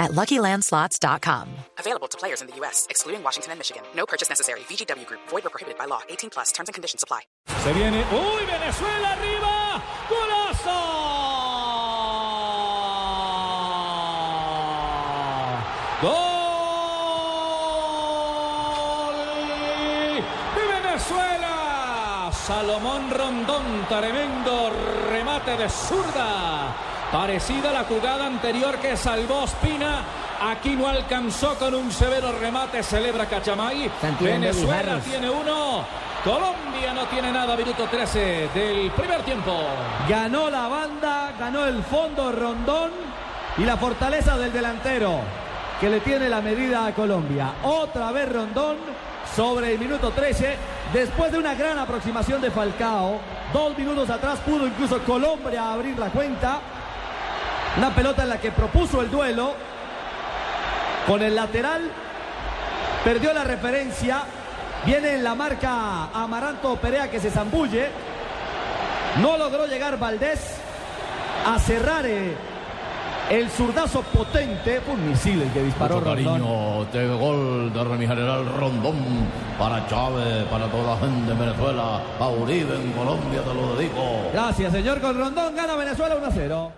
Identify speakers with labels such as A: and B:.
A: at LuckyLandSlots.com.
B: Available to players in the U.S., excluding Washington and Michigan. No purchase necessary. VGW Group. Void or prohibited by law. 18 plus. Terms and conditions apply.
C: Se viene. ¡Uy, Venezuela arriba! ¡Golazo! ¡Gol! ¡De Venezuela! Salomón Rondón, tremendo remate de zurda. Parecida a la jugada anterior que salvó Spina. Aquí no alcanzó con un severo remate, celebra Cachamay. Venezuela tiene uno. Colombia no tiene nada, minuto 13 del primer tiempo.
D: Ganó la banda, ganó el fondo Rondón y la fortaleza del delantero que le tiene la medida a Colombia. Otra vez Rondón sobre el minuto 13, después de una gran aproximación de Falcao. Dos minutos atrás pudo incluso Colombia abrir la cuenta. Una pelota en la que propuso el duelo con el lateral. Perdió la referencia. Viene en la marca Amaranto Perea que se zambulle. No logró llegar Valdés a cerrar eh, el zurdazo potente. Fue un misil el que disparó
E: Mucho
D: Rondón.
E: cariño de gol de mi general Rondón para Chávez, para toda la gente de Venezuela, a Uribe en Colombia, te lo dedico.
D: Gracias, señor. Con Rondón gana Venezuela 1 a 0.